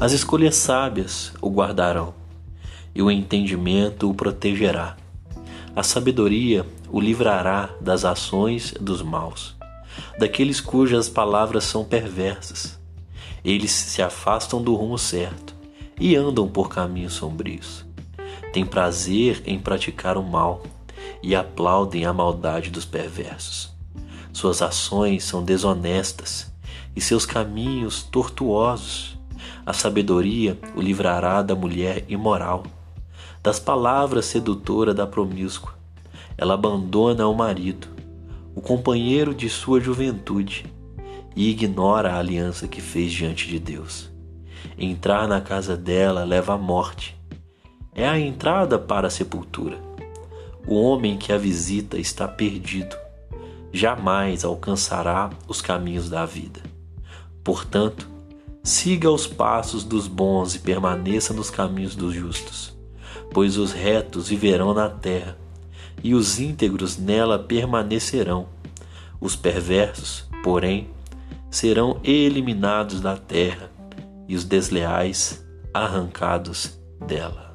As escolhas sábias o guardarão, e o entendimento o protegerá. A sabedoria o livrará das ações dos maus, daqueles cujas palavras são perversas. Eles se afastam do rumo certo e andam por caminhos sombrios. Têm prazer em praticar o mal e aplaudem a maldade dos perversos. Suas ações são desonestas e seus caminhos tortuosos. A sabedoria o livrará da mulher imoral, das palavras sedutoras da promíscua. Ela abandona o marido, o companheiro de sua juventude, e ignora a aliança que fez diante de Deus. Entrar na casa dela leva à morte. É a entrada para a sepultura. O homem que a visita está perdido. Jamais alcançará os caminhos da vida. Portanto, siga os passos dos bons e permaneça nos caminhos dos justos, pois os retos viverão na terra e os íntegros nela permanecerão. Os perversos, porém, serão eliminados da terra e os desleais arrancados dela.